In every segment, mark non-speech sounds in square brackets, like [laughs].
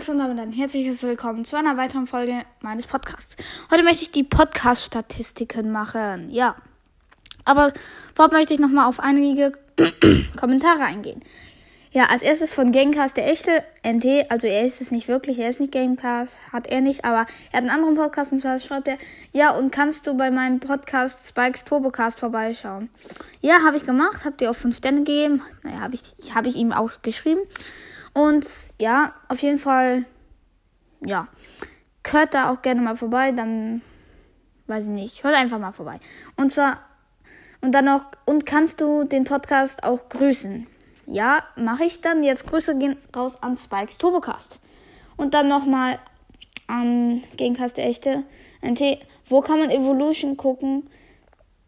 Leute und damit ein herzliches Willkommen zu einer weiteren Folge meines Podcasts. Heute möchte ich die Podcast-Statistiken machen. Ja. Aber vorab möchte ich nochmal auf einige [coughs] Kommentare eingehen. Ja, als erstes von Gamecast, der echte NT, also er ist es nicht wirklich, er ist nicht Gamecast, hat er nicht, aber er hat einen anderen Podcast und zwar schreibt er, ja, und kannst du bei meinem Podcast Spikes Turbocast vorbeischauen? Ja, habe ich gemacht, habt ihr auch 5 Sterne gegeben, naja, habe ich, hab ich ihm auch geschrieben. Und ja, auf jeden Fall, ja, hört da auch gerne mal vorbei, dann weiß ich nicht, hört einfach mal vorbei. Und zwar, und dann noch, und kannst du den Podcast auch grüßen? Ja, mache ich dann. Jetzt Grüße gehen raus an Spikes Turbocast. Und dann nochmal an Gegencast der echte NT. Wo kann man Evolution gucken?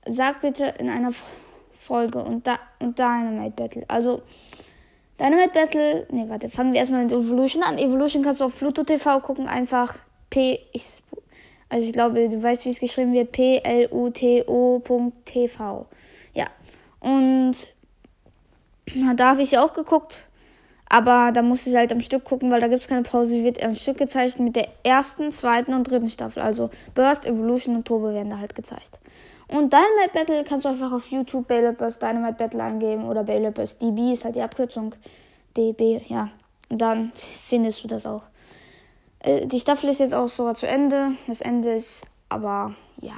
Sag bitte in einer Folge und, da, und Dynamite Battle. Also, Dynamite Battle. Ne, warte, fangen wir erstmal mit Evolution an. Evolution kannst du auf Pluto TV gucken. Einfach P. Ich, also, ich glaube, du weißt, wie es geschrieben wird. P-L-U-T-O.tv. Ja. Und na, da habe ich ja auch geguckt. Aber da musste ich halt am Stück gucken, weil da gibt es keine Pause. Sie wird am Stück gezeigt mit der ersten, zweiten und dritten Staffel. Also Burst, Evolution und Turbo werden da halt gezeigt. Und Dynamite Battle kannst du einfach auf YouTube Baylor Burst Dynamite Battle eingeben oder Baylor Burst DB ist halt die Abkürzung. DB, ja. Und dann findest du das auch. Äh, die Staffel ist jetzt auch sogar zu Ende. Das Ende ist aber, ja.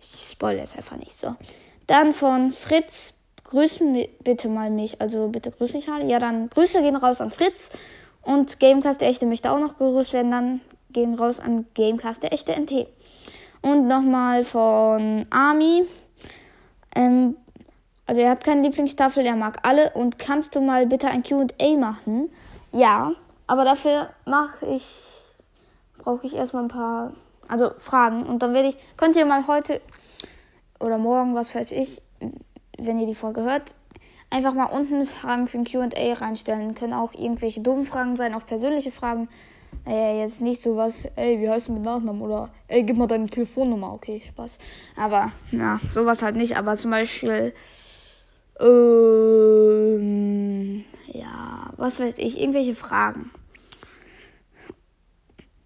Ich spoilere jetzt einfach nicht so. Dann von Fritz grüß bitte mal mich. Also bitte grüß mich mal. Ja, dann Grüße gehen raus an Fritz. Und Gamecast der echte möchte auch noch gegrüßt werden. Dann gehen raus an Gamecast der echte NT. Und nochmal von Ami. Ähm, also er hat keine Lieblingsstaffel, er mag alle. Und kannst du mal bitte ein QA machen? Ja, aber dafür mache ich, brauche ich erstmal ein paar, also Fragen. Und dann werde ich, könnt ihr mal heute oder morgen, was weiß ich, wenn ihr die Folge hört, einfach mal unten Fragen für ein QA reinstellen. Können auch irgendwelche dummen Fragen sein, auch persönliche Fragen. Naja, jetzt nicht sowas, ey, wie heißt du mit Nachnamen? Oder ey, gib mal deine Telefonnummer. Okay, Spaß. Aber, ja, sowas halt nicht. Aber zum Beispiel, ähm, ja, was weiß ich, irgendwelche Fragen.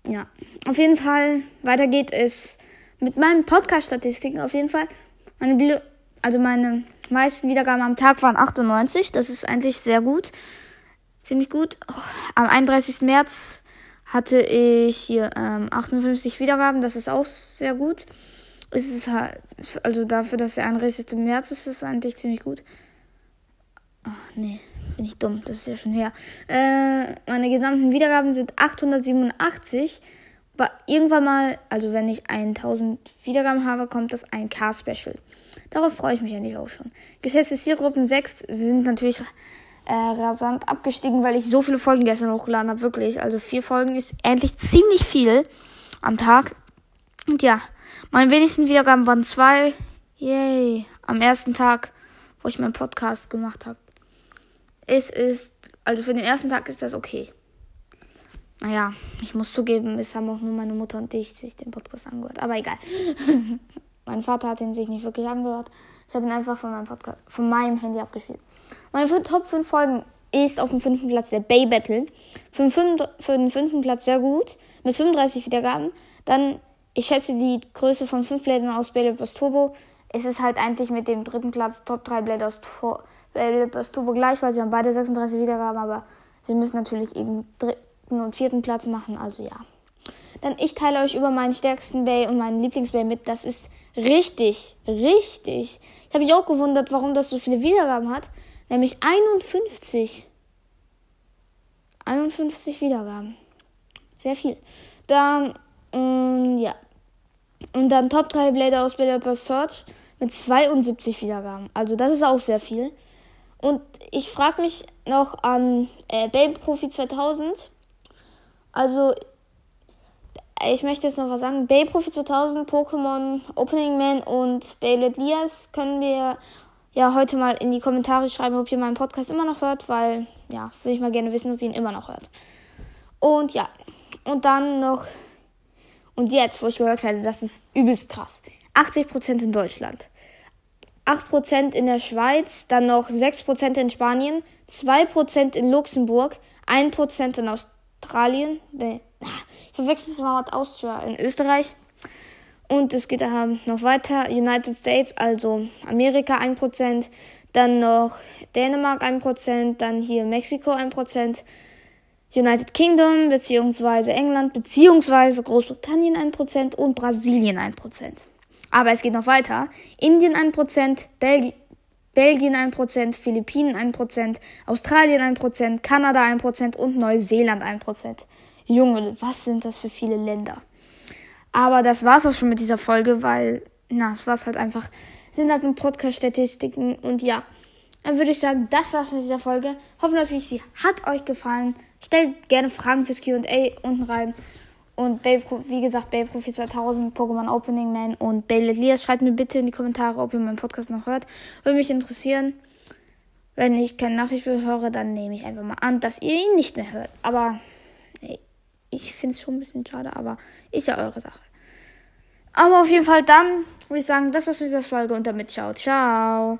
Ja, auf jeden Fall, weiter geht es mit meinen Podcast-Statistiken. Auf jeden Fall, meine Bio also meine meisten Wiedergaben am Tag waren 98. Das ist eigentlich sehr gut. Ziemlich gut. Oh, am 31. März hatte ich hier ähm, 58 Wiedergaben. Das ist auch sehr gut. Es ist halt, also dafür, dass der 31. März ist, ist es eigentlich ziemlich gut. Ach, nee, bin ich dumm. Das ist ja schon her. Äh, meine gesamten Wiedergaben sind 887. Aber irgendwann mal, also wenn ich 1000 Wiedergaben habe, kommt das ein Car-Special. Darauf freue ich mich eigentlich auch schon. Geschätzte Zielgruppen 6 sind natürlich äh, rasant abgestiegen, weil ich so viele Folgen gestern hochgeladen habe. Wirklich. Also vier Folgen ist endlich ziemlich viel am Tag. Und ja, meine wenigsten Wiedergaben waren zwei. Yay. Am ersten Tag, wo ich meinen Podcast gemacht habe. Es ist, also für den ersten Tag ist das okay. Naja, ich muss zugeben, es haben auch nur meine Mutter und ich sich den Podcast angehört. Aber egal. [laughs] Mein Vater hat ihn sich nicht wirklich angehört. Ich habe ihn einfach von meinem, Podcast, von meinem Handy abgespielt. Meine Top 5 Folgen ist auf dem fünften Platz der Bay Battle. Für den, fünften, für den fünften Platz sehr gut. Mit 35 Wiedergaben. Dann, ich schätze die Größe von 5 Blättern aus Blade Burst Turbo. Es ist halt eigentlich mit dem dritten Platz Top 3 Blade aus Blade Burst Turbo gleich, weil sie haben beide 36 Wiedergaben. Aber sie müssen natürlich eben dritten und vierten Platz machen. Also ja. Dann ich teile euch über meinen stärksten Bay und meinen Lieblingsbay mit. Das ist Richtig, richtig. Ich habe mich auch gewundert, warum das so viele Wiedergaben hat. Nämlich 51. 51 Wiedergaben. Sehr viel. Dann, ähm, ja. Und dann Top 3 Blade aus Blade Search mit 72 Wiedergaben. Also das ist auch sehr viel. Und ich frage mich noch an äh, Profi 2000. Also ich möchte jetzt noch was sagen. Bay Profi 2000, Pokémon Opening Man und Baylet Lias können wir ja heute mal in die Kommentare schreiben, ob ihr meinen Podcast immer noch hört, weil ja, würde ich mal gerne wissen, ob ihr ihn immer noch hört. Und ja, und dann noch, und jetzt, wo ich gehört werde, das ist übelst krass. 80% in Deutschland, 8% in der Schweiz, dann noch 6% in Spanien, 2% in Luxemburg, 1% in Australien. Nee, ich verwechsel es mal mit Austria in Österreich. Und es geht dann noch weiter. United States, also Amerika 1%, dann noch Dänemark 1%, dann hier Mexiko 1%, United Kingdom bzw. England bzw. Großbritannien 1% und Brasilien 1%. Aber es geht noch weiter. Indien 1%, Belgi Belgien 1%, Philippinen 1%, Australien 1%, Kanada 1% und Neuseeland 1%. Junge, was sind das für viele Länder? Aber das war's auch schon mit dieser Folge, weil, na, es war's halt einfach. Sind halt nur Podcast-Statistiken und ja. Dann würde ich sagen, das war's mit dieser Folge. Hoffe natürlich, sie hat euch gefallen. Stellt gerne Fragen fürs QA unten rein. Und Babe, wie gesagt, Babe Profi 2000, Pokémon Opening Man und Babe Elias. Schreibt mir bitte in die Kommentare, ob ihr meinen Podcast noch hört. Würde mich interessieren. Wenn ich keine Nachricht höre, dann nehme ich einfach mal an, dass ihr ihn nicht mehr hört. Aber nee, ich finde es schon ein bisschen schade, aber ist ja eure Sache. Aber auf jeden Fall dann würde ich sagen, das war's mit der Folge und damit ciao, ciao.